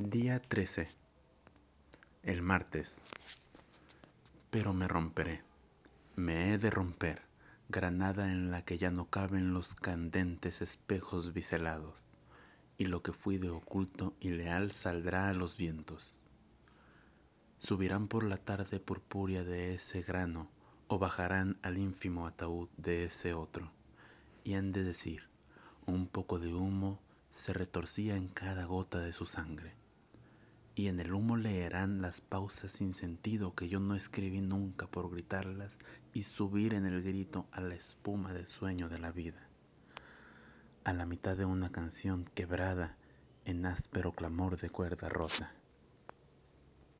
Día 13. El martes. Pero me romperé. Me he de romper, granada en la que ya no caben los candentes espejos biselados, y lo que fui de oculto y leal saldrá a los vientos. Subirán por la tarde purpúrea de ese grano, o bajarán al ínfimo ataúd de ese otro, y han de decir, un poco de humo se retorcía en cada gota de su sangre y en el humo leerán las pausas sin sentido que yo no escribí nunca por gritarlas y subir en el grito a la espuma de sueño de la vida, a la mitad de una canción quebrada en áspero clamor de cuerda rota.